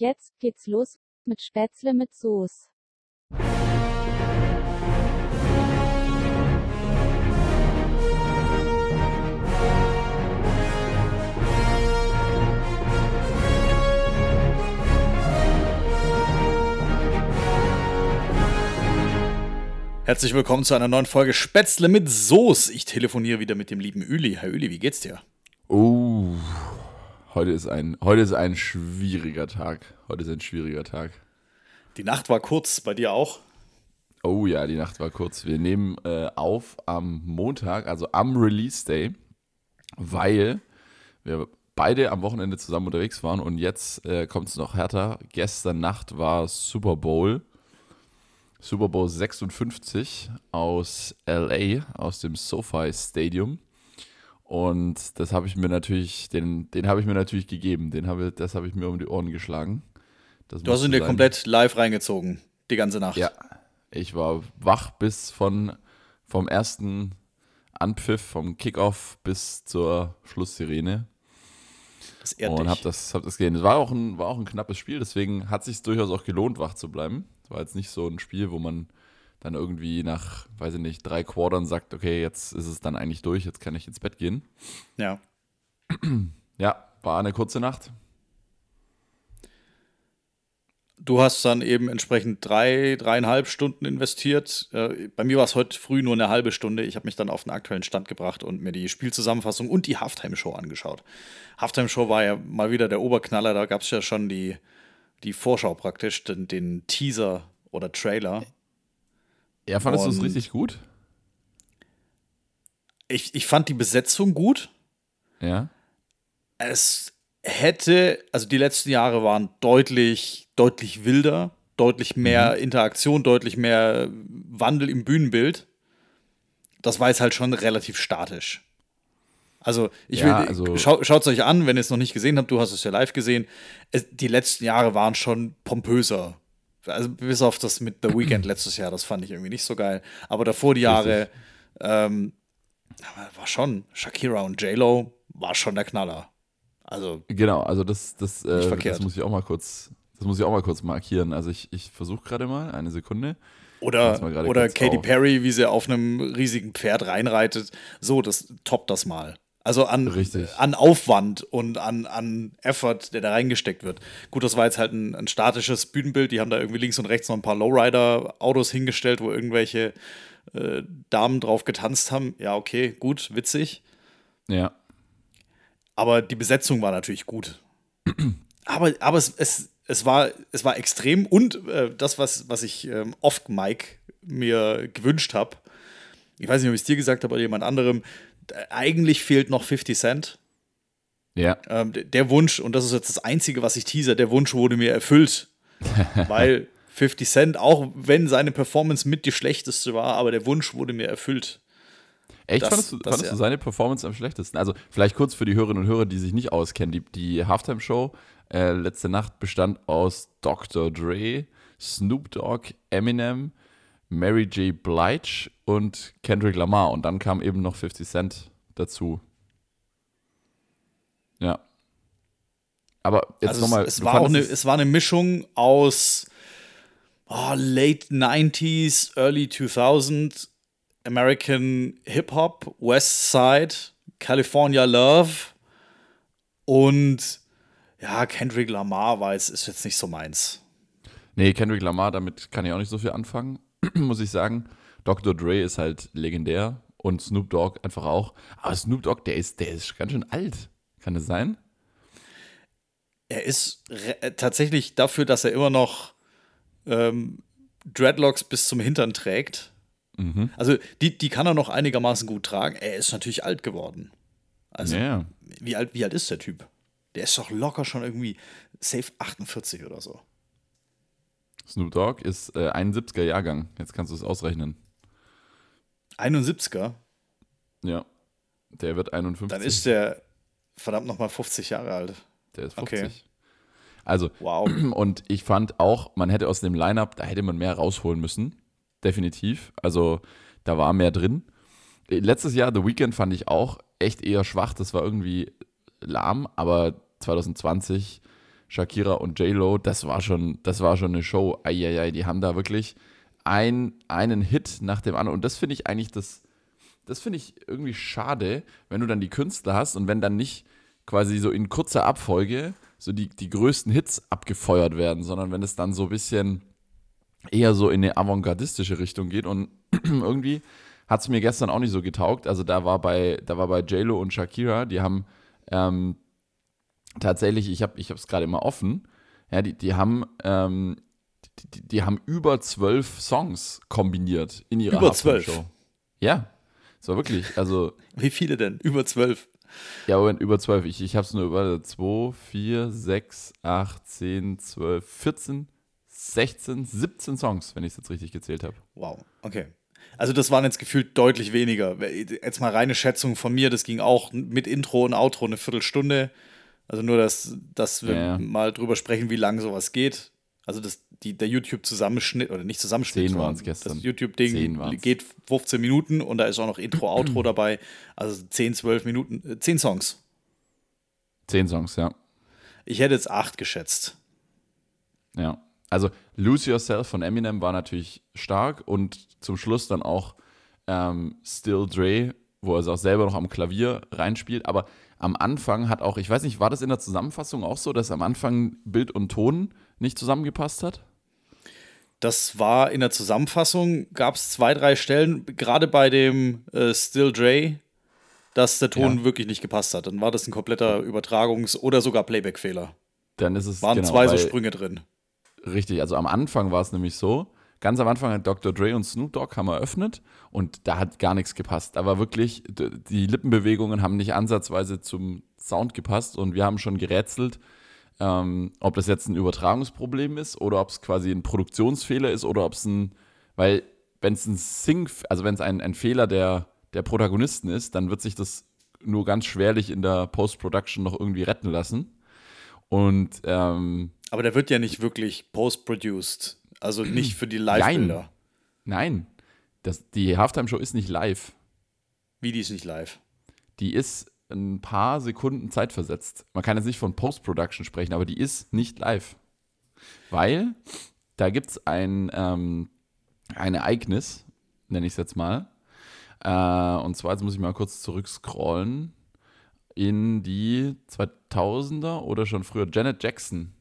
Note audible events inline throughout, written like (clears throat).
Jetzt geht's los mit Spätzle mit Soße. Herzlich willkommen zu einer neuen Folge Spätzle mit Soße. Ich telefoniere wieder mit dem lieben Üli. Herr Üli, wie geht's dir? Oh, heute ist ein, heute ist ein schwieriger Tag. Heute ist ein schwieriger Tag. Die Nacht war kurz, bei dir auch? Oh ja, die Nacht war kurz. Wir nehmen äh, auf am Montag, also am Release Day, weil wir beide am Wochenende zusammen unterwegs waren und jetzt äh, kommt es noch härter. Gestern Nacht war Super Bowl. Super Bowl 56 aus LA, aus dem SoFi Stadium. Und das habe ich mir natürlich, den, den habe ich mir natürlich gegeben. Den habe, das habe ich mir um die Ohren geschlagen. Das Du hast ihn dir komplett live reingezogen, die ganze Nacht. Ja, ich war wach bis von vom ersten Anpfiff, vom Kickoff bis zur Schlusssirene Das ehrt und habe das, hab das gesehen. Es war auch ein, war auch ein knappes Spiel, deswegen hat sich durchaus auch gelohnt, wach zu bleiben. Es war jetzt nicht so ein Spiel, wo man dann irgendwie nach, weiß ich nicht, drei Quartern sagt, okay, jetzt ist es dann eigentlich durch, jetzt kann ich ins Bett gehen. Ja. (clears throat) Ja, war eine kurze Nacht. Du hast dann eben entsprechend drei, dreieinhalb Stunden investiert. Äh, Bei mir war es heute früh nur eine halbe Stunde. Ich habe mich dann auf den aktuellen Stand gebracht und mir die Spielzusammenfassung und die Halftime-Show angeschaut. Halftime-Show war ja mal wieder der Oberknaller. Da gab es ja schon die, die Vorschau praktisch, den, den Teaser oder Trailer. Ja, fandest du es richtig gut? Ich, ich fand die Besetzung gut. Ja. Es hätte, also die letzten Jahre waren deutlich, deutlich wilder, deutlich mehr Interaktion, deutlich mehr Wandel im Bühnenbild. Das war jetzt halt schon relativ statisch. Also, ich Ja, will, also- schau, schaut es euch an, wenn ihr es noch nicht gesehen habt, du hast es ja live gesehen. Es, die letzten Jahre waren schon pompöser. Also, bis auf das mit The Weeknd (clears throat) letztes Jahr, das fand ich irgendwie nicht so geil. Aber davor die Jahre, ähm, war schon, Shakira und J-Lo war schon der Knaller. Also, Genau, also das, das, äh, das muss ich auch mal kurz, das muss ich auch mal kurz markieren. Also ich, ich versuche gerade mal, eine Sekunde. Oder, oder Katy auf. Perry, wie sie auf einem riesigen Pferd reinreitet. So, das toppt das mal. Also an, Richtig. an Aufwand und an, an Effort, der da reingesteckt wird. Gut, das war jetzt halt ein, ein statisches Bühnenbild. Die haben da irgendwie links und rechts noch ein paar Lowrider-Autos hingestellt, wo irgendwelche äh, Damen drauf getanzt haben. Ja, okay, gut, witzig. Ja, Aber die Besetzung war natürlich gut. (clears throat) aber aber es, es, es, war, es war extrem und äh, das, was, was ich ähm, oft Mike mir gewünscht habe, ich weiß nicht, ob ich es dir gesagt habe oder jemand anderem, eigentlich fehlt noch 50 Cent. ja, Ähm, der Wunsch, und das ist jetzt das Einzige, was ich teaser, der Wunsch wurde mir erfüllt. (laughs) weil 50 Cent, auch wenn seine Performance mit die schlechteste war, aber der Wunsch wurde mir erfüllt. Echt, Das- fandest, du, das fandest ja. du seine Performance am schlechtesten? Also vielleicht kurz für die Hörerinnen und Hörer, die sich nicht auskennen. Die, die Halftime-Show äh, letzte Nacht bestand aus Dr. Dre, Snoop Dogg, Eminem, Mary J. Blige und Kendrick Lamar. Und dann kam eben noch 50 Cent dazu. Ja. Aber jetzt Also nochmal. es, es, war eine, es war eine Mischung aus oh, Late 90s, Early 2000, American Hip-Hop, West Side, California Love und ja, Kendrick Lamar war jetzt, ist jetzt nicht so meins. Nee, Kendrick Lamar, damit kann ich auch nicht so viel anfangen, (clears throat) muss ich sagen. Dr. Dre ist halt legendär und Snoop Dogg einfach auch. Aber Snoop Dogg, der ist, der ist ganz schön alt. Kann das sein? Er ist äh, tatsächlich dafür, dass er immer noch ähm, Dreadlocks bis zum Hintern trägt. Also die, die kann er noch einigermaßen gut tragen. Er ist natürlich alt geworden. Also ja. wie alt, wie alt ist der Typ? Der ist doch locker schon irgendwie safe 48 oder so. Snoop Dogg ist äh, 71er Jahrgang. Jetzt kannst du es ausrechnen. 71er, Ja. Der wird 51. dann ist der verdammt noch mal 50 Jahre alt. der ist okay. 50. Also, Wow. (clears throat) Und ich fand auch, man hätte aus dem Lineup, da hätte man mehr rausholen müssen. Definitiv. Also da war mehr drin. Letztes Jahr, The Weeknd, fand ich auch echt eher schwach. Das war irgendwie lahm, aber 2020 Shakira und J-Lo, das war schon, das war schon eine Show. Eieiei, die haben da wirklich ein, einen Hit nach dem anderen. Und das finde ich eigentlich das, das finde ich irgendwie schade, wenn du dann die Künstler hast und wenn dann nicht quasi so in kurzer Abfolge so die, die größten Hits abgefeuert werden, sondern wenn es dann so ein bisschen eher so in eine avantgardistische Richtung geht und (clears throat) irgendwie hat es mir gestern auch nicht so getaugt. Also da war bei, da war bei JLo und Shakira, die haben ähm, tatsächlich, ich habe ich es gerade immer offen, ja, die, die haben ähm, die, die, haben über zwölf Songs kombiniert in ihrer Über zwölf? Ja, war wirklich, also (laughs) Wie viele denn? Über zwölf. ja, Moment, über zwölf. Ich, ich habe es nur über 2, 4, 6, 8, 10, 12, 14, 16, 17 Songs, wenn ich es jetzt richtig gezählt habe. Wow, okay. Also das waren jetzt gefühlt deutlich weniger. Jetzt mal reine Schätzung von mir, das ging auch mit Intro und Outro eine Viertelstunde. Also nur, dass, dass wir Ja, mal drüber sprechen, wie lang sowas geht. Also das, die, der YouTube-Zusammenschnitt, oder nicht Zusammenschnitt, Zehn sondern gestern. das YouTube-Ding geht 15 Minuten und da ist auch noch Intro, (clears throat) Outro dabei. Also 10, 12 Minuten, äh, 10 Songs. Zehn Songs, ja. Ich hätte jetzt 8 geschätzt. Ja. Also Lose Yourself von Eminem war natürlich stark und zum Schluss dann auch ähm, Still Dre, wo er es auch selber noch am Klavier reinspielt. Aber am Anfang hat auch, ich weiß nicht, war das in der Zusammenfassung auch so, dass am Anfang Bild und Ton nicht zusammengepasst hat? Das war in der Zusammenfassung, gab es zwei, drei Stellen, gerade bei dem äh, Still Dre, dass der Ton Ja. wirklich nicht gepasst hat. Dann war das ein kompletter Übertragungs- oder sogar Playback-Fehler. Dann ist es Waren genau, zwei so Sprünge drin. Richtig, also am Anfang war es nämlich so, ganz am Anfang hat Dr. Dre und Snoop Dogg haben eröffnet und da hat gar nichts gepasst. Da war wirklich, die Lippenbewegungen haben nicht ansatzweise zum Sound gepasst und wir haben schon gerätselt, ähm, ob das jetzt ein Übertragungsproblem ist oder ob es quasi ein Produktionsfehler ist oder ob es ein, weil wenn es ein Sing, also wenn es ein, ein Fehler der, der Protagonisten ist, dann wird sich das nur ganz schwerlich in der Post-Production noch irgendwie retten lassen. Und ähm, Aber der wird ja nicht wirklich post-produced. Also nicht für die Live-Bilder. Nein, das, die Halftime-Show ist nicht live. Wie die ist nicht live. Die ist ein paar Sekunden zeitversetzt. Man kann jetzt nicht von Post-Production sprechen, aber die ist nicht live. Weil da gibt es ein, ähm, ein Ereignis, nenne ich es jetzt mal. Äh, und zwar, jetzt muss ich mal kurz zurückscrollen in die 2000er oder schon früher. Janet Jackson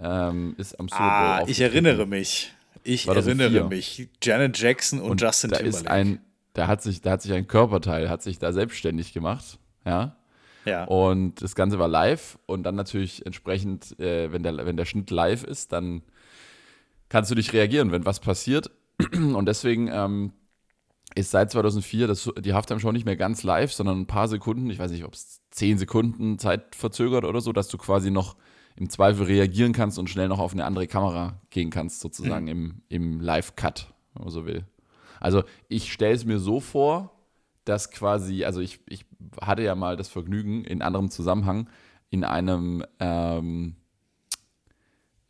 ähm, ist am Super Bowl Ah, ich erinnere mich. Ich 2004. erinnere mich. Janet Jackson und, Justin da Timberlake. ist ein, da hat sich, da hat sich ein Körperteil, hat sich da selbstständig gemacht, ja. ja. Und das Ganze war live und dann natürlich entsprechend, äh, wenn, der, wenn der Schnitt live ist, dann kannst du dich reagieren, wenn was passiert. (clears throat) Und deswegen ähm, ist seit 2004 das, die Halftime-Show nicht mehr ganz live, sondern ein paar Sekunden, ich weiß nicht, ob es zehn Sekunden Zeit verzögert oder so, dass du quasi noch im Zweifel reagieren kannst und schnell noch auf eine andere Kamera gehen kannst, sozusagen im, im Live-Cut, wenn man so will. Also ich stelle es mir so vor, dass quasi, also ich, ich hatte ja mal das Vergnügen, in anderem Zusammenhang, in einem ähm,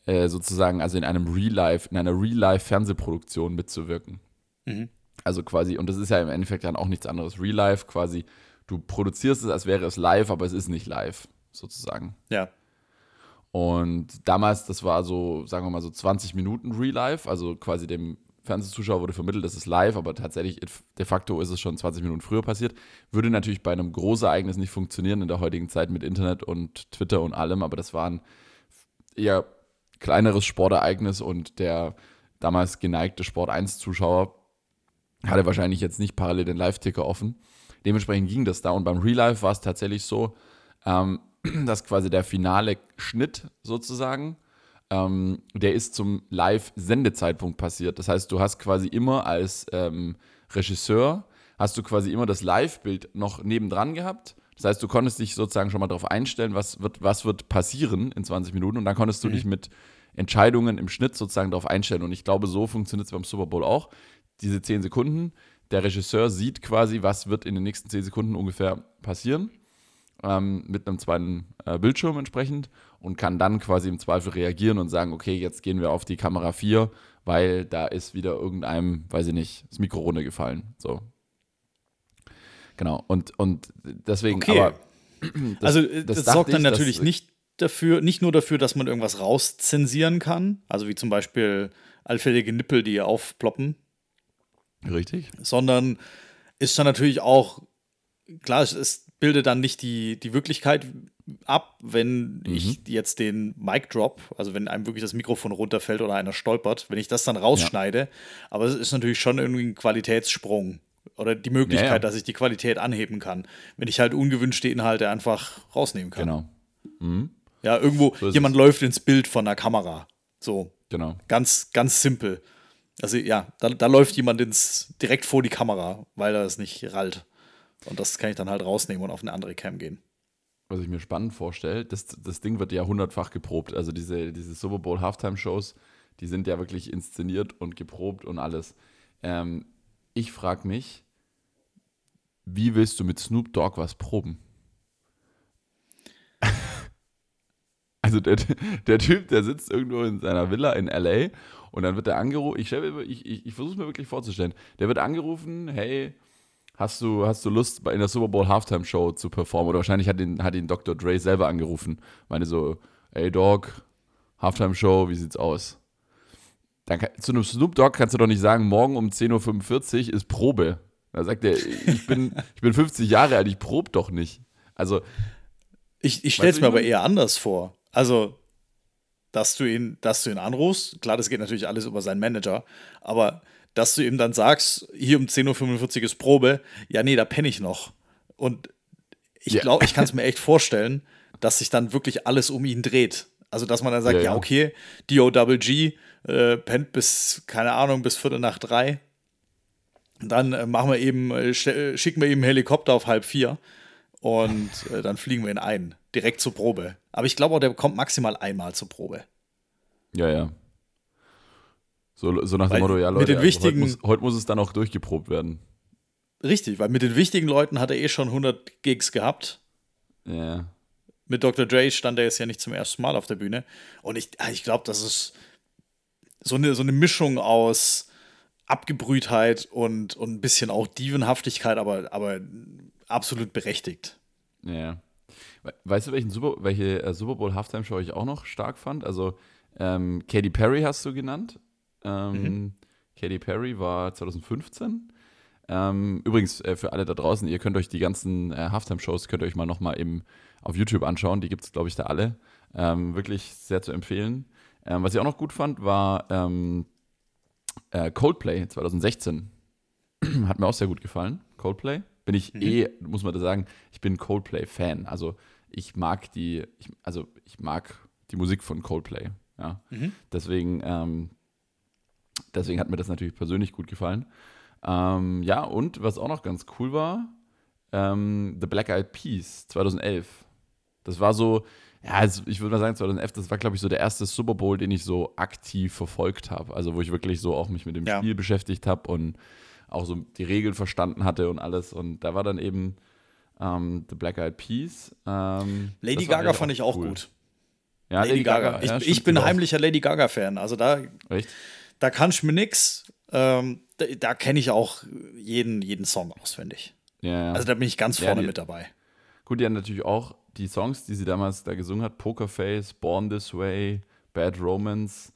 äh, sozusagen, also in einem Real-Life, in einer Real-Life-Fernsehproduktion mitzuwirken. Mhm. Also quasi, und das ist ja im Endeffekt dann auch nichts anderes. Real-Life quasi, du produzierst es, als wäre es live, aber es ist nicht live, sozusagen. ja. Und damals, das war so, sagen wir mal so 20 Minuten Real Life, also quasi dem Fernsehzuschauer wurde vermittelt, das ist live, aber tatsächlich de facto ist es schon 20 Minuten früher passiert. Würde natürlich bei einem Großereignis nicht funktionieren in der heutigen Zeit mit Internet und Twitter und allem, aber das war ein eher kleineres Sportereignis und der damals geneigte Sport 1-Zuschauer hatte wahrscheinlich jetzt nicht parallel den Live-Ticker offen. Dementsprechend ging das da und beim Real Life war es tatsächlich so, ähm, (clears throat) dass quasi der finale Schnitt sozusagen, ähm, der ist zum Live-Sendezeitpunkt passiert. Das heißt, du hast quasi immer als ähm, Regisseur, hast du quasi immer das Live-Bild noch nebendran gehabt. Das heißt, du konntest dich sozusagen schon mal darauf einstellen, was wird, was wird passieren in 20 Minuten und dann konntest du dich mit Entscheidungen im Schnitt sozusagen darauf einstellen. Und ich glaube, so funktioniert es beim Super Bowl auch. Diese 10 Sekunden, der Regisseur sieht quasi, was wird in den nächsten 10 Sekunden ungefähr passieren ähm, mit einem zweiten äh, Bildschirm entsprechend und kann dann quasi im Zweifel reagieren und sagen, okay, jetzt gehen wir auf die Kamera 4, weil da ist wieder irgendeinem, weiß ich nicht, das Mikro runtergefallen. So. Genau. Und, und deswegen, Okay. aber (clears throat) das- also äh, das, dachte sorgt dann ich, dass- natürlich nicht dafür, nicht nur dafür, dass man irgendwas rauszensieren kann, also wie zum Beispiel allfällige Nippel, die aufploppen, Richtig? sondern ist dann natürlich auch, klar, es, es bildet dann nicht die, die Wirklichkeit ab, wenn ich jetzt den Mic Drop, also wenn einem wirklich das Mikrofon runterfällt oder einer stolpert, wenn ich das dann rausschneide, aber es ist natürlich schon irgendwie ein Qualitätssprung oder die Möglichkeit, Ja, ja. dass ich die Qualität anheben kann, wenn ich halt ungewünschte Inhalte einfach rausnehmen kann. Genau. Ja, irgendwo, So jemand es. läuft ins Bild von der Kamera. So, Genau. ganz, ganz simpel. Also ja, da, da läuft jemand ins, direkt vor die Kamera, weil er es nicht rallt. Und das kann ich dann halt rausnehmen und auf eine andere Cam gehen. was ich mir spannend vorstelle, das, das Ding wird ja hundertfach geprobt. Also diese, diese Super Bowl Halftime-Shows, die sind ja wirklich inszeniert und geprobt und alles. Ähm, ich frage mich, wie willst du mit Snoop Dogg was proben? (laughs) Also der, der Typ, der sitzt irgendwo in seiner Villa in LA und dann wird er angerufen, ich, ich, ich, ich versuche es mir wirklich vorzustellen, der wird angerufen, hey, hast du, hast du Lust, in der Super Bowl Halftime Show zu performen? Oder wahrscheinlich hat ihn, hat ihn Dr. Dre selber angerufen. Meine so, ey Dog, Halftime Show, wie sieht's aus? Dann zu einem Snoop Dogg kannst du doch nicht sagen, morgen um 10.45 Uhr ist Probe. Da sagt er, ich bin, (laughs) ich bin 50 Jahre alt, ich prob doch nicht. Also, Ich, ich stelle es mir aber eher anders vor. Also, dass du ihn, dass du ihn anrufst, klar, das geht natürlich alles über seinen Manager, aber dass du ihm dann sagst, hier um 10.45 Uhr ist Probe, ja, nee, da penne ich noch. Und ich Ja. glaube, ich kann es mir echt vorstellen, dass sich dann wirklich alles um ihn dreht. Also, dass man dann sagt, Ja, ja, ja. okay, DOWG äh, pennt bis, keine Ahnung, bis Viertel nach drei. Dann äh, machen wir eben, äh, äh, schicken wir eben einen Helikopter auf halb vier und äh, dann fliegen wir ihn ein. Direkt zur Probe. Aber ich glaube auch, der kommt maximal einmal zur Probe. ja, ja. So, so nach Weil dem Motto, ja mit Leute, den also wichtigen- heute, muss, heute muss es dann auch durchgeprobt werden. Richtig, weil mit den wichtigen Leuten hat er eh schon 100 Gigs gehabt. Ja. Mit Dr. Dre stand er jetzt ja nicht zum ersten Mal auf der Bühne. Und ich, ah, ich glaube, das ist so eine, so eine Mischung aus Abgebrühtheit und, und ein bisschen auch Dievenhaftigkeit, aber, aber absolut berechtigt. Ja. We- Weißt du, welchen Super, welche äh, Super Bowl Halftime Show ich auch noch stark fand? Also, ähm, Katy Perry hast du genannt. Ähm, Katy Perry war 2015. Ähm, übrigens, äh, für alle da draußen, ihr könnt euch die ganzen äh, Halftime-Shows, könnt ihr euch mal nochmal auf YouTube anschauen. Die gibt es, glaube ich, da alle. Ähm, wirklich sehr zu empfehlen. Ähm, was ich auch noch gut fand, war ähm, äh, Coldplay 2016. (clears throat) Hat mir auch sehr gut gefallen. Coldplay. Bin ich eh, muss man da sagen, ich bin Coldplay-Fan. Also ich mag die, ich, also ich mag die Musik von Coldplay. Ja. Deswegen, ähm, deswegen hat mir das natürlich persönlich gut gefallen. Ähm, ja, und was auch noch ganz cool war, ähm, The Black Eyed Peas 2011. Das war so, ja, also ich würde mal sagen, 2011, das war, glaube ich, so der erste Super Bowl, den ich so aktiv verfolgt habe. Also wo ich wirklich so auch mich mit dem Ja. Spiel beschäftigt habe und auch so die Regeln verstanden hatte und alles. Und da war dann eben ähm, The Black Eyed Peas. Ähm, Lady Gaga fand ich auch cool. gut. Ja, Lady Gaga. Ich, ja, ich bin auch- heimlicher Lady Gaga-Fan. Also da, Echt? Da kann ich mir nix. Ähm, da da kenne ich auch jeden, jeden Song auswendig. Ja, ja. Also da bin ich ganz Ja, vorne die- mit dabei. Gut, die haben natürlich auch die Songs, die sie damals da gesungen hat, Pokerface, Born This Way, Bad Romance,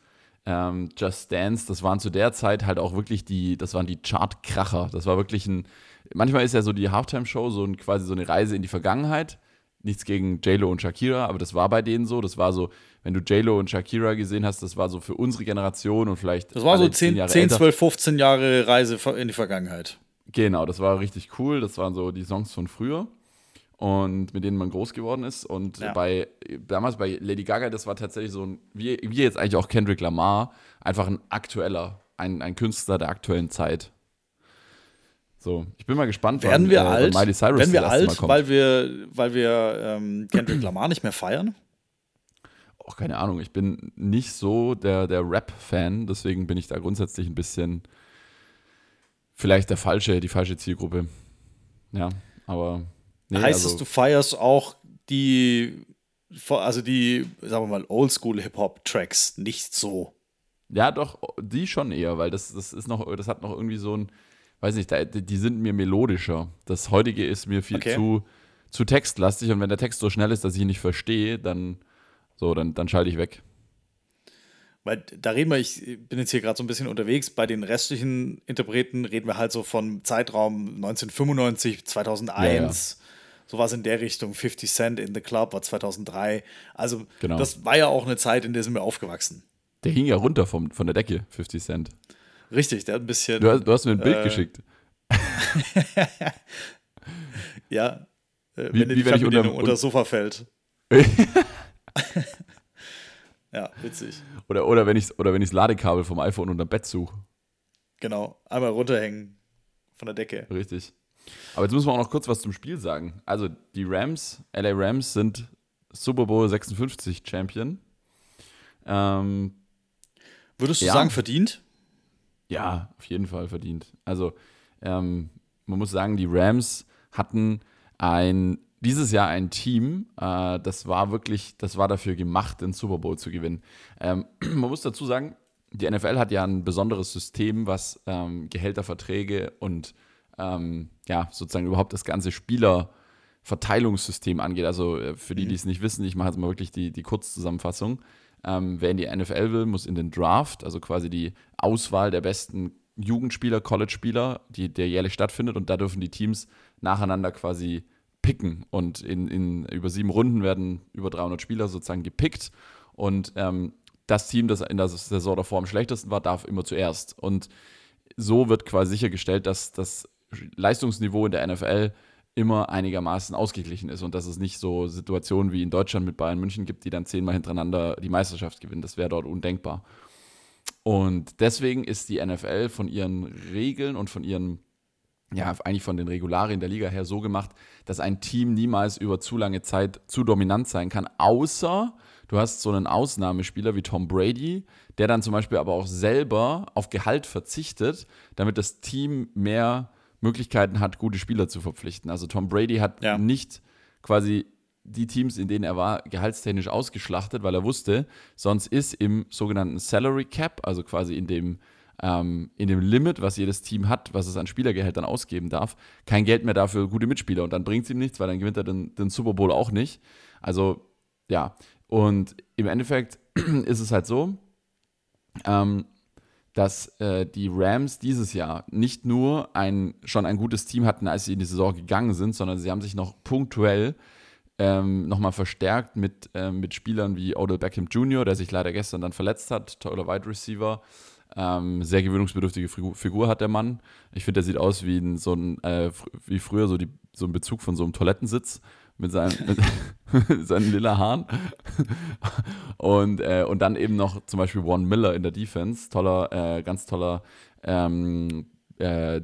ähm, Just Dance, das waren zu der Zeit halt auch wirklich die, das waren die Chartkracher. Das war wirklich ein, manchmal ist ja so die Halftime-Show so ein, quasi so eine Reise in die Vergangenheit. Nichts gegen J-Lo und Shakira, aber das war bei denen so. Das war so, wenn du J-Lo und Shakira gesehen hast, das war so für unsere Generation und vielleicht. Das war so alle 10, Jahre 10 älter. 12, 15 Jahre Reise in die Vergangenheit. Genau, das war richtig cool. Das waren so die Songs von früher und mit denen man groß geworden ist. Und Ja. bei damals bei Lady Gaga, das war tatsächlich so ein, wie, wie jetzt eigentlich auch Kendrick Lamar, einfach ein aktueller, ein, ein Künstler der aktuellen Zeit. So, ich bin mal gespannt, Werden wir äh, alt? Miley Cyrus Werden wir alt, weil wir, weil wir ähm, Kendrick Lamar nicht mehr feiern? Oh, keine Ahnung, ich bin nicht so der, der Rap-Fan, deswegen bin ich da grundsätzlich ein bisschen vielleicht der falsche, die falsche Zielgruppe. Ja, aber nee, heißt also, es, du feierst auch die, also die, sagen wir mal, Oldschool-Hip-Hop-Tracks nicht so? Ja, doch, die schon eher, weil das, das ist noch, das hat noch irgendwie so ein, weiß nicht, die sind mir melodischer. Das heutige ist mir viel Okay. zu, zu textlastig und wenn der Text so schnell ist, dass ich ihn nicht verstehe, dann So, dann, dann schalte ich weg. Weil da reden wir, ich bin jetzt hier gerade so ein bisschen unterwegs, bei den restlichen Interpreten reden wir halt so von Zeitraum 1995, 2001, ja, ja. sowas in der Richtung. 50 Cent in the Club war 2003. Also genau. das war ja auch eine Zeit, in der sind wir aufgewachsen. Der hing ja runter vom, von der Decke, 50 Cent. Richtig, der hat ein bisschen. Du hast, du hast mir ein Bild äh, geschickt. (laughs) ja, äh, wie, wenn wie, die Fernbedienung unter, unter das Sofa fällt. (laughs) Ja, witzig. Oder, oder wenn ich oder wenn ich das Ladekabel vom iPhone unter dem Bett suche. Genau, einmal runterhängen von der Decke. Richtig. Aber jetzt müssen wir auch noch kurz was zum Spiel sagen. Also die Rams, LA Rams sind Super Bowl 56 Champion. Ähm, Würdest du ja, sagen, verdient? Ja, auf jeden Fall verdient. Also ähm, man muss sagen, die Rams hatten ein dieses Jahr ein Team, äh, das war wirklich, das war dafür gemacht, den Super Bowl zu gewinnen. Ähm, (clears throat) man muss dazu sagen, die NFL hat ja ein besonderes System, was ähm, Gehälterverträge und ähm, ja, sozusagen überhaupt das ganze Spielerverteilungssystem angeht. Also äh, für die, mhm. die es nicht wissen, ich mache jetzt mal wirklich die, die Kurzzusammenfassung. Ähm, wer in die NFL will, muss in den Draft, also quasi die Auswahl der besten Jugendspieler, College-Spieler, die, der jährlich stattfindet. Und da dürfen die Teams nacheinander quasi picken. Und in, in über sieben Runden werden über 300 Spieler sozusagen gepickt. Und ähm, das Team, das in der Saison davor am schlechtesten war, darf immer zuerst. Und so wird quasi sichergestellt, dass das Leistungsniveau in der NFL immer einigermaßen ausgeglichen ist und dass es nicht so Situationen wie in Deutschland mit Bayern München gibt, die dann zehnmal hintereinander die Meisterschaft gewinnen. Das wäre dort undenkbar. Und deswegen ist die NFL von ihren Regeln und von ihren ja, eigentlich von den Regularien der Liga her so gemacht, dass ein Team niemals über zu lange Zeit zu dominant sein kann, außer du hast so einen Ausnahmespieler wie Tom Brady, der dann zum Beispiel aber auch selber auf Gehalt verzichtet, damit das Team mehr Möglichkeiten hat, gute Spieler zu verpflichten. Also Tom Brady hat ja. nicht quasi die Teams, in denen er war, gehaltstechnisch ausgeschlachtet, weil er wusste, sonst ist im sogenannten Salary Cap, also quasi in dem ähm, in dem Limit, was jedes Team hat, was es an Spielergehältern ausgeben darf, kein Geld mehr dafür gute Mitspieler. Und dann bringt es ihm nichts, weil dann gewinnt er den, den Super Bowl auch nicht. Also, ja. Und im Endeffekt (clears throat) ist es halt so, ähm, dass äh, die Rams dieses Jahr nicht nur ein, schon ein gutes Team hatten, als sie in die Saison gegangen sind, sondern sie haben sich noch punktuell ähm, nochmal verstärkt mit, äh, mit Spielern wie Odell Beckham Jr., der sich leider gestern dann verletzt hat, toller Wide Receiver. Ähm, sehr gewöhnungsbedürftige Figur hat der Mann. Ich finde, der sieht aus wie ein, so ein, äh, wie früher so, die, so ein Bezug von so einem Toilettensitz mit seinen, mit (laughs) seinen lila Haaren. und, äh, und dann eben noch zum Beispiel One Miller in der Defense. Toller, äh, ganz toller ähm, äh,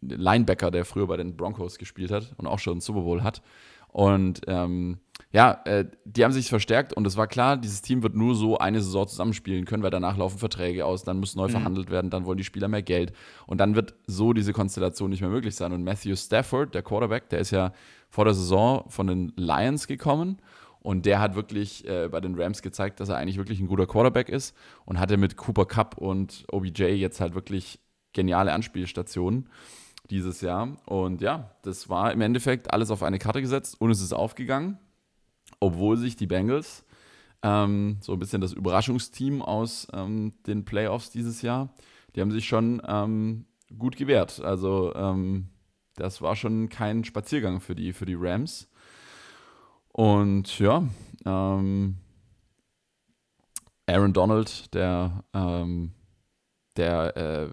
Linebacker, der früher bei den Broncos gespielt hat und auch schon einen Super Bowl hat. Und ähm, ja, äh, die haben sich verstärkt und es war klar, dieses Team wird nur so eine Saison zusammenspielen können, weil danach laufen Verträge aus, dann muss neu mhm. verhandelt werden, dann wollen die Spieler mehr Geld und dann wird so diese Konstellation nicht mehr möglich sein. Und Matthew Stafford, der Quarterback, der ist ja vor der Saison von den Lions gekommen und der hat wirklich äh, bei den Rams gezeigt, dass er eigentlich wirklich ein guter Quarterback ist und hatte mit Cooper Cup und OBJ jetzt halt wirklich geniale Anspielstationen dieses Jahr. Und ja, das war im Endeffekt alles auf eine Karte gesetzt und es ist aufgegangen, obwohl sich die Bengals, ähm, so ein bisschen das Überraschungsteam aus ähm, den Playoffs dieses Jahr, die haben sich schon ähm, gut gewehrt. Also ähm, das war schon kein Spaziergang für die, für die Rams. Und ja, ähm, Aaron Donald, der ähm, der äh,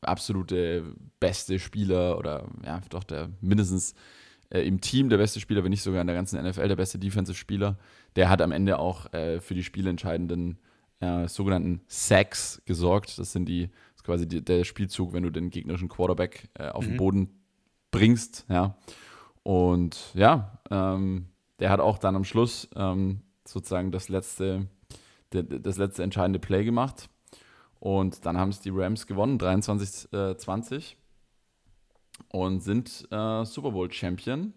absolute beste Spieler oder ja, doch der mindestens äh, im Team der beste Spieler, wenn nicht sogar in der ganzen NFL der beste Defensive-Spieler. Der hat am Ende auch äh, für die spielentscheidenden äh, sogenannten Sacks gesorgt. Das sind die, das ist quasi die, der Spielzug, wenn du den gegnerischen Quarterback äh, auf mhm. den Boden bringst, ja. Und ja, ähm, der hat auch dann am Schluss ähm, sozusagen das letzte, das letzte entscheidende Play gemacht und dann haben es die Rams gewonnen, 23-20. Und sind äh, Super Bowl Champion.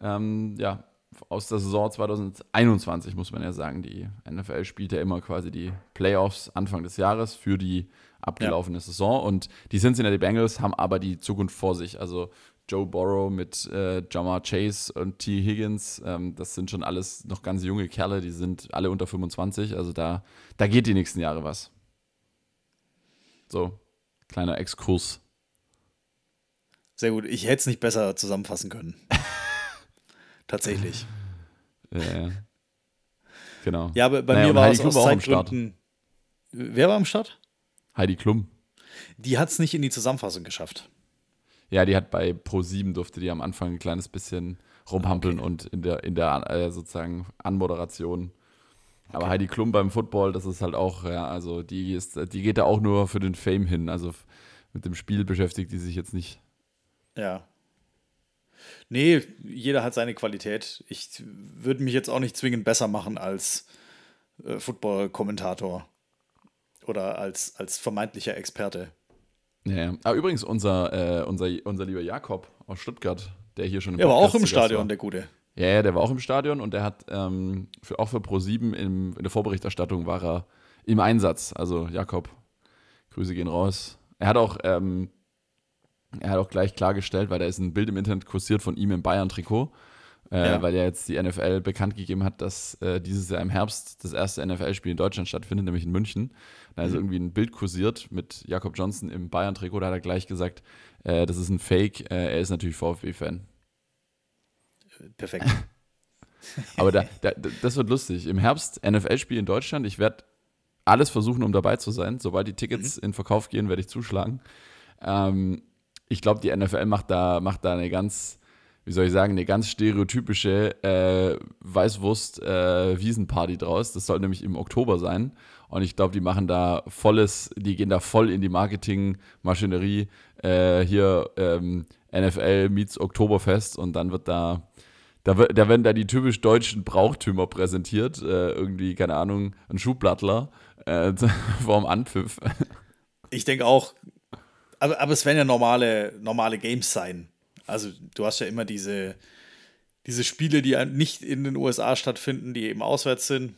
Ähm, ja, aus der Saison 2021 muss man ja sagen. Die NFL spielt ja immer quasi die Playoffs Anfang des Jahres für die abgelaufene ja. Saison. Und die Cincinnati Bengals haben aber die Zukunft vor sich. Also Joe Burrow, mit äh, Jamar Chase und T. Higgins. Ähm, das sind schon alles noch ganz junge Kerle, die sind alle unter 25. Also da, da geht die nächsten Jahre was. So, kleiner Exkurs. Sehr gut. Ich hätte es nicht besser zusammenfassen können. (laughs) Tatsächlich. Ja, genau. Ja, aber bei Naja, mir war Heidi es Klum aus. Zeitgründen. Wer war am Start? Heidi Klum. Die hat es nicht in die Zusammenfassung geschafft. Ja, die hat bei Pro7 durfte die am Anfang ein kleines bisschen rumhampeln und in der, in der äh, sozusagen Anmoderation. Aber Heidi Klum beim Football, das ist halt auch, ja, also die ist, die geht da auch nur für den Fame hin. Also mit dem Spiel beschäftigt die sich jetzt nicht. Ja. Nee, jeder hat seine Qualität. Ich würde mich jetzt auch nicht zwingend besser machen als äh, Football-Kommentator oder als, als vermeintlicher Experte. Ja, ja. Aber übrigens, unser, äh, unser, unser lieber Jakob aus Stuttgart, der hier schon im Er war auch im Stadion, war. der Gute. Ja, ja, der war auch im Stadion und der hat ähm, für, auch für Pro7 in, in der Vorberichterstattung war er im Einsatz. Also Jakob, Grüße gehen raus. Er hat auch, ähm, er hat auch gleich klargestellt, weil da ist ein Bild im Internet kursiert von ihm im Bayern-Trikot, äh, Ja. weil er jetzt die NFL bekannt gegeben hat, dass äh, dieses Jahr im Herbst das erste NFL-Spiel in Deutschland stattfindet, nämlich in München. Da ist irgendwie ein Bild kursiert mit Jakob Johnson im Bayern-Trikot, da hat er gleich gesagt, äh, das ist ein Fake, äh, er ist natürlich VfB-Fan. Perfekt. (laughs) Aber da, da, das wird lustig. Im Herbst NFL-Spiel in Deutschland. Ich werde alles versuchen, um dabei zu sein. Sobald die Tickets in Verkauf gehen, werde ich zuschlagen. Ähm, ich glaube, die NFL macht da, macht da eine ganz, wie soll ich sagen, eine ganz stereotypische äh, Weißwurst-Wiesenparty draus. Das soll nämlich im Oktober sein. Und ich glaube, die machen da volles, die gehen da voll in die Marketingmaschinerie. Äh, hier ähm, NFL meets Oktoberfest und dann wird da da, da werden da die typisch deutschen Brauchtümer präsentiert. Äh, irgendwie, keine Ahnung, ein Schuhblattler äh, (laughs) vorm Anpfiff. Ich denke auch, aber, aber es werden ja normale, normale Games sein. Also du hast ja immer diese, diese Spiele, die nicht in den USA stattfinden, die eben auswärts sind.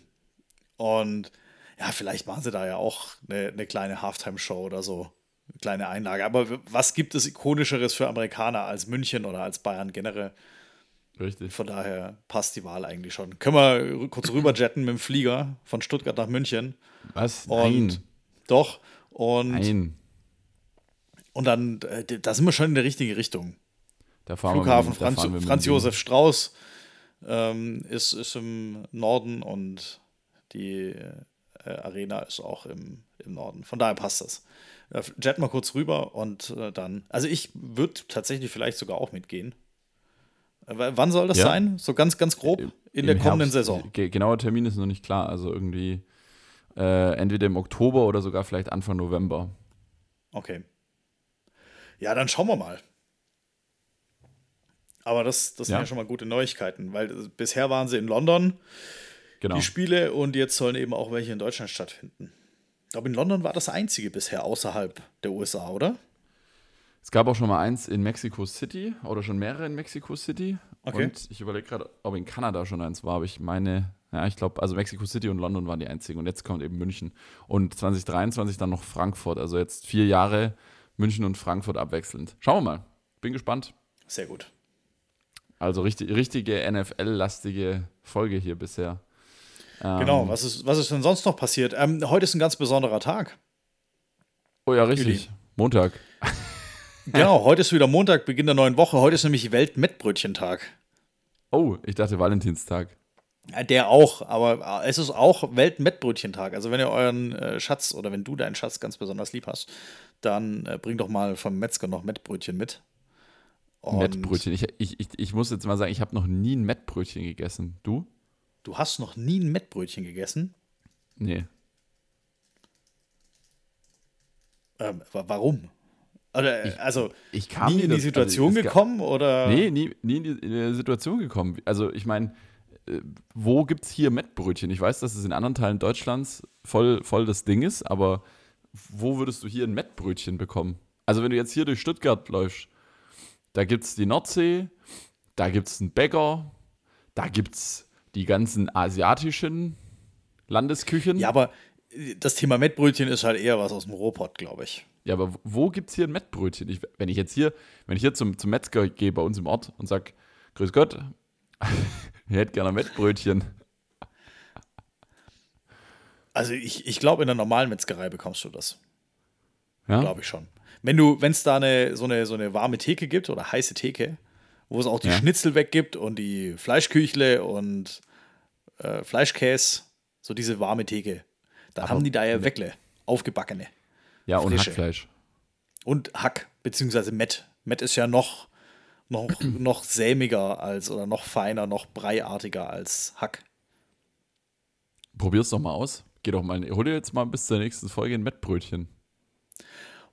Und ja, vielleicht machen sie da ja auch eine, eine kleine Halftime-Show oder so. Eine kleine Einlage. Aber was gibt es ikonischeres für Amerikaner als München oder als Bayern generell? Richtig. Von daher passt die Wahl eigentlich schon. Können wir kurz rüberjetten mit dem Flieger von Stuttgart nach München. Was? Und Nein. doch. Und Nein. Und dann, äh, da sind wir schon in der richtigen Richtung. Flughafen wir Franz, Franz Josef Strauß ähm, ist, ist im Norden und die äh, Arena ist auch im, im Norden. Von daher passt das. Äh, jet mal kurz rüber und äh, dann. Also ich würde tatsächlich vielleicht sogar auch mitgehen. Äh, wann soll das Ja. sein? So ganz, ganz grob in Im der kommenden Herbst. Saison. Ge genauer Termin ist noch nicht klar. Also irgendwie äh, entweder im Oktober oder sogar vielleicht Anfang November. Okay. Ja, dann schauen wir mal. Aber das, das sind Ja. ja schon mal gute Neuigkeiten, weil äh, bisher waren sie in London, Genau. die Spiele, und jetzt sollen eben auch welche in Deutschland stattfinden. Ich glaube, in London war das einzige bisher außerhalb der USA, oder? Es gab auch schon mal eins in Mexico City oder schon mehrere in Mexico City. Okay. Und ich überlege gerade, ob in Kanada schon eins war, aber ich meine, ja, ich glaube, also Mexico City und London waren die einzigen. Und jetzt kommt eben München. Und 2023 dann noch Frankfurt. Also jetzt vier Jahre München und Frankfurt abwechselnd. Schauen wir mal. Bin gespannt. Sehr gut. Also richtig, richtige NFL-lastige Folge hier bisher. Ähm, Genau, was ist, was ist denn sonst noch passiert? Ähm, heute ist ein ganz besonderer Tag. Oh ja, richtig. Montag. (laughs) Genau, heute ist wieder Montag, Beginn der neuen Woche. Heute ist nämlich Welt-Mettbrötchentag. Oh, ich dachte Valentinstag. Ja, Der auch, aber äh, es ist auch Weltmettbrötchentag. Also wenn ihr euren äh, Schatz oder wenn du deinen Schatz ganz besonders lieb hast, dann äh, bring doch mal vom Metzger noch Mettbrötchen mit. Und Mettbrötchen. Ich, ich, ich, ich muss jetzt mal sagen, ich habe noch nie ein Mettbrötchen gegessen. Du? Du hast noch nie ein Mettbrötchen gegessen? Nee. Ähm, wa- warum? Oder, äh, also Ich kam nie in die das- Situation also es ga- gekommen oder? Nee, nie, nie in die in die Situation gekommen. Also ich meine, äh, wo gibt es hier Mettbrötchen? Ich weiß, dass es in anderen Teilen Deutschlands voll, voll das Ding ist, aber wo würdest du hier ein Mettbrötchen bekommen? Also wenn du jetzt hier durch Stuttgart läufst, da gibt es die Nordsee, da gibt es einen Bäcker, da gibt es die ganzen asiatischen Landesküchen. Ja, aber das Thema Mettbrötchen ist halt eher was aus dem Ruhrpott, glaube ich. Ja, aber wo gibt es hier ein Mettbrötchen? Ich, wenn ich jetzt hier, wenn ich hier zum, zum Metzger gehe bei uns im Ort und sage, Grüß Gott, (laughs) ich hätte gerne ein Mettbrötchen. Also ich, ich glaube, in der normalen Metzgerei bekommst du das. Ja? Glaube ich schon. Wenn du, wenn es da eine, so, eine, so eine warme Theke gibt oder heiße Theke, wo es auch die Ja. Schnitzel weggibt und die Fleischküchle und äh, Fleischkäse, so diese warme Theke. Da haben die da ja Weckle, aufgebackene. Ja, und Frische. Hackfleisch. Und Hack, beziehungsweise Mett. Mett ist ja noch, noch, (clears throat) noch sämiger als oder noch feiner, noch breiartiger als Hack. Probier's doch mal aus. Geh doch mal, hol dir jetzt mal bis zur nächsten Folge ein Mettbrötchen.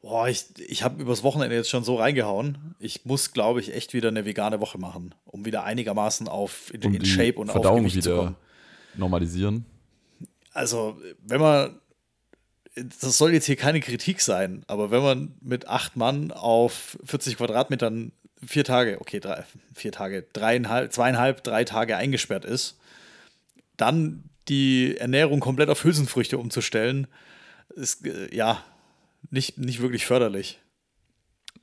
Boah, ich, ich habe übers Wochenende jetzt schon so reingehauen. Ich muss, glaube ich, echt wieder eine vegane Woche machen, um wieder einigermaßen auf in, Um in Shape und Verdauung auf Gewicht zu wieder kommen. normalisieren. Also, wenn man, das soll jetzt hier keine Kritik sein, aber wenn man mit acht Mann auf 40 Quadratmetern vier Tage, okay, drei, vier Tage, dreieinhalb, zweieinhalb, drei Tage eingesperrt ist, dann die Ernährung komplett auf Hülsenfrüchte umzustellen, ist äh, ja nicht, nicht wirklich förderlich.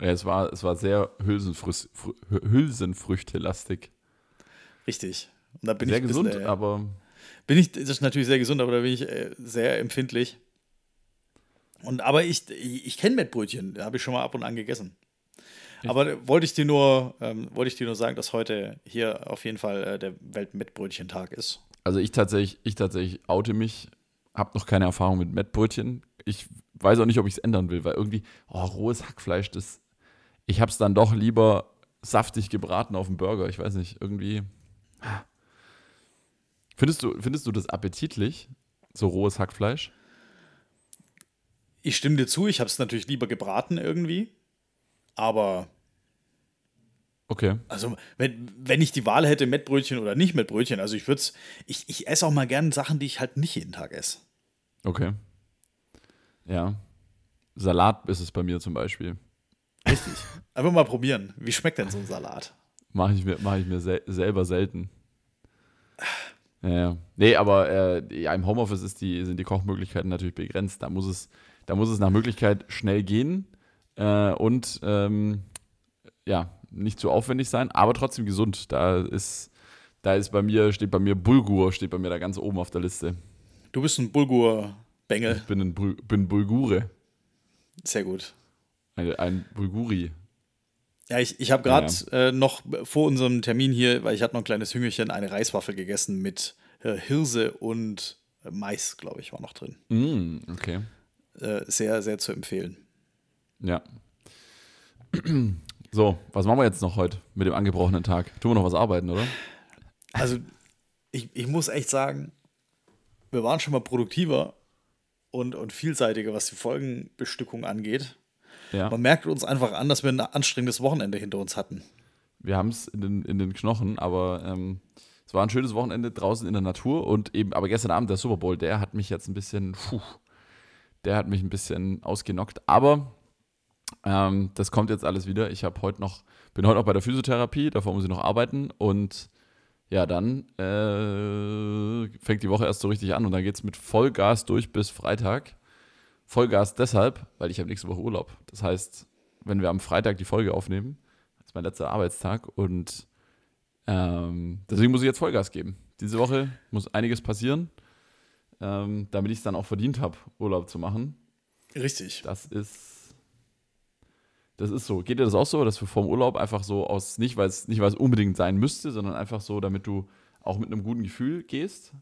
Ja, es war, es war sehr Hülsenfrüchte-lastig. Richtig. Und da bin Sehr ich ein bisschen, gesund, äh, aber bin ich, das ist natürlich sehr gesund, aber da bin ich äh, sehr empfindlich. Und aber ich, ich, ich kenne Mettbrötchen, da habe ich schon mal ab und an gegessen. Aber äh, wollte ich dir nur, ähm, wollte ich dir nur sagen, dass heute hier auf jeden Fall äh, der Weltmettbrötchentag ist. Also ich tatsächlich, ich tatsächlich oute mich, habe noch keine Erfahrung mit Mettbrötchen. Ich weiß auch nicht, ob ich es ändern will, weil irgendwie, oh, rohes Hackfleisch, das, ich habe es dann doch lieber saftig gebraten auf dem Burger. Ich weiß nicht, irgendwie. Findest du, findest du das appetitlich, so rohes Hackfleisch? Ich stimme dir zu, ich habe es natürlich lieber gebraten irgendwie. Aber Okay. also, wenn, wenn ich die Wahl hätte, Mettbrötchen oder nicht Mettbrötchen, also ich würde es, ich, ich esse auch mal gern Sachen, die ich halt nicht jeden Tag esse. Okay. Ja. Salat ist es bei mir zum Beispiel. Richtig. Einfach mal probieren. Wie schmeckt denn so ein Salat? Mache ich mir, mach ich mir sel selber selten. Ja, ja. Nee, aber äh, ja, im Homeoffice ist die, sind die Kochmöglichkeiten natürlich begrenzt. Da muss es, da muss es nach Möglichkeit schnell gehen äh, und ähm, ja, nicht zu aufwendig sein, aber trotzdem gesund. Da ist, da ist bei mir, steht bei mir Bulgur, steht bei mir da ganz oben auf der Liste. Du bist ein Bulgur-Bengel. Ich bin ein Bul- bin Bulgure. Sehr gut. Ein, ein Bulguri. Ja, ich, ich habe gerade äh, noch vor unserem Termin hier, weil ich hatte noch ein kleines Hüngerchen, eine Reiswaffel gegessen mit äh, Hirse und äh, Mais, glaube ich, war noch drin. Mm, okay. Äh, sehr, sehr zu empfehlen. Ja. So, was machen wir jetzt noch heute mit dem angebrochenen Tag? Tun wir noch was arbeiten, oder? Also, ich, ich muss echt sagen, wir waren schon mal produktiver und, und vielseitiger, was die Folgenbestückung angeht. Ja. Man merkt uns einfach an, dass wir ein anstrengendes Wochenende hinter uns hatten. Wir haben es in den, in den Knochen, aber ähm, es war ein schönes Wochenende draußen in der Natur und eben, aber gestern Abend der Super Bowl, der hat mich jetzt ein bisschen, puh, der hat mich ein bisschen ausgenockt. Aber ähm, das kommt jetzt alles wieder. Ich habe heute noch, bin heute noch bei der Physiotherapie, davor muss ich noch arbeiten und ja, dann äh, fängt die Woche erst so richtig an und dann geht es mit Vollgas durch bis Freitag. Vollgas deshalb, weil ich habe nächste Woche Urlaub. Das heißt, wenn wir am Freitag die Folge aufnehmen, das ist mein letzter Arbeitstag und ähm, deswegen muss ich jetzt Vollgas geben. Diese Woche muss einiges passieren, ähm, damit ich es dann auch verdient habe, Urlaub zu machen. Richtig. Das ist, das ist so. Geht dir das auch so, dass du vorm Urlaub einfach so aus, nicht weil es nicht unbedingt sein müsste, sondern einfach so, damit du auch mit einem guten Gefühl gehst?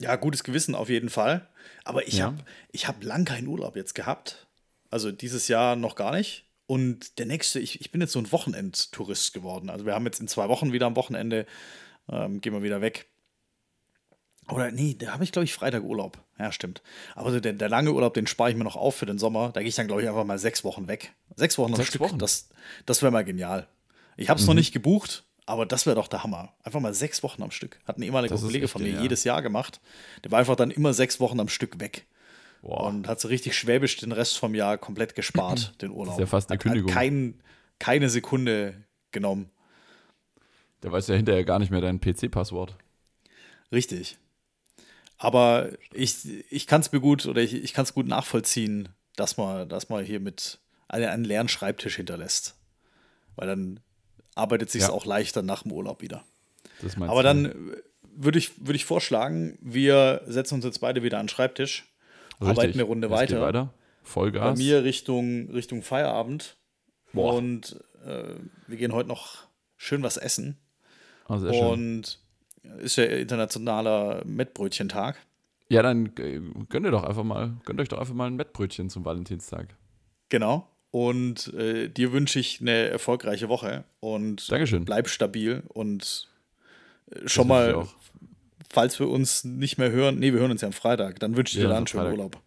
Ja, gutes Gewissen auf jeden Fall. Aber ich Ja. habe hab lang keinen Urlaub jetzt gehabt. Also dieses Jahr noch gar nicht. Und der nächste, ich, ich bin jetzt so ein Wochenendtourist geworden. Also wir haben jetzt in zwei Wochen wieder am Wochenende, ähm, gehen wir wieder weg. Oder nee, da habe ich, glaube ich, Freitag Urlaub. Ja, stimmt. Aber der, der lange Urlaub, den spare ich mir noch auf für den Sommer. Da gehe ich dann, glaube ich, einfach mal sechs Wochen weg. Sechs Wochen am Stück. Wochen? Das, das wäre mal genial. Ich habe es noch nicht gebucht, aber das wäre doch der Hammer. Einfach mal sechs Wochen am Stück. Hat ein ehemaliger Das ist Kollege von mir genial. jedes Jahr gemacht. Der war einfach dann immer sechs Wochen am Stück weg. Boah. Und hat so richtig schwäbisch den Rest vom Jahr komplett gespart, (clears throat) den Urlaub. ja fast eine Hat- Kündigung. Hat kein, keine Sekunde genommen. Der weiß ja hinterher gar nicht mehr dein PC-Passwort. Richtig. Aber ich, ich kann es mir gut oder ich, ich kann es gut nachvollziehen, dass man, dass man hier mit einen, einen leeren Schreibtisch hinterlässt. Weil dann arbeitet sich Ja. auch leichter nach dem Urlaub wieder. Aber dann würde ich, würde ich vorschlagen, wir setzen uns jetzt beide wieder an den Schreibtisch, Richtig. arbeiten eine Runde weiter. weiter. Bei Vollgas. mir Richtung, Richtung Feierabend. Boah. Und äh, wir gehen heute noch schön was essen. Ah, sehr schön. Ist ja internationaler Mettbrötchentag. Ja, dann äh, gönnt ihr doch einfach mal, gönnt euch doch einfach mal ein Mettbrötchen zum Valentinstag. Genau. Und äh, dir wünsche ich eine erfolgreiche Woche und Dankeschön. bleib stabil und äh, schon mal, falls wir uns nicht mehr hören, nee, wir hören uns ja am Freitag, dann wünsche ich Ja, dir einen schönen Freitag. Urlaub.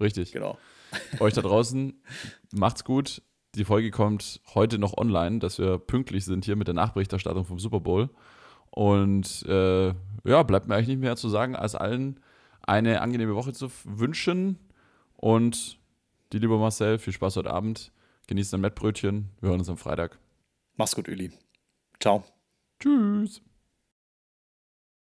Richtig. Genau. (laughs) Euch da draußen, macht's gut. Die Folge kommt heute noch online, dass wir pünktlich sind hier mit der Nachberichterstattung vom Super Bowl. Und äh, ja, bleibt mir eigentlich nicht mehr zu sagen, als allen eine angenehme Woche zu wünschen. Und die liebe Marcel, viel Spaß heute Abend. Genießt ein Mettbrötchen. Wir hören uns am Freitag. Mach's gut, Uli. Ciao. Tschüss.